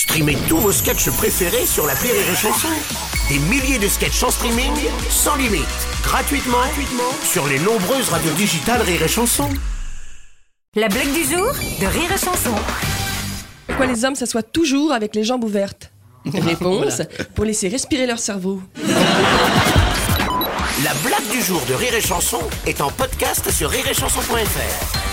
Streamez tous vos sketchs préférés sur la Rire et Chanson. Des milliers de sketchs en streaming, sans limite, gratuitement, gratuitement sur les nombreuses radios digitales Rire et Chanson. La blague du jour de Rire et Chanson. Pourquoi les hommes s'assoient toujours avec les jambes ouvertes Réponse pour laisser respirer leur cerveau. La blague du jour de Rire et Chanson est en podcast sur rireetchanson.fr.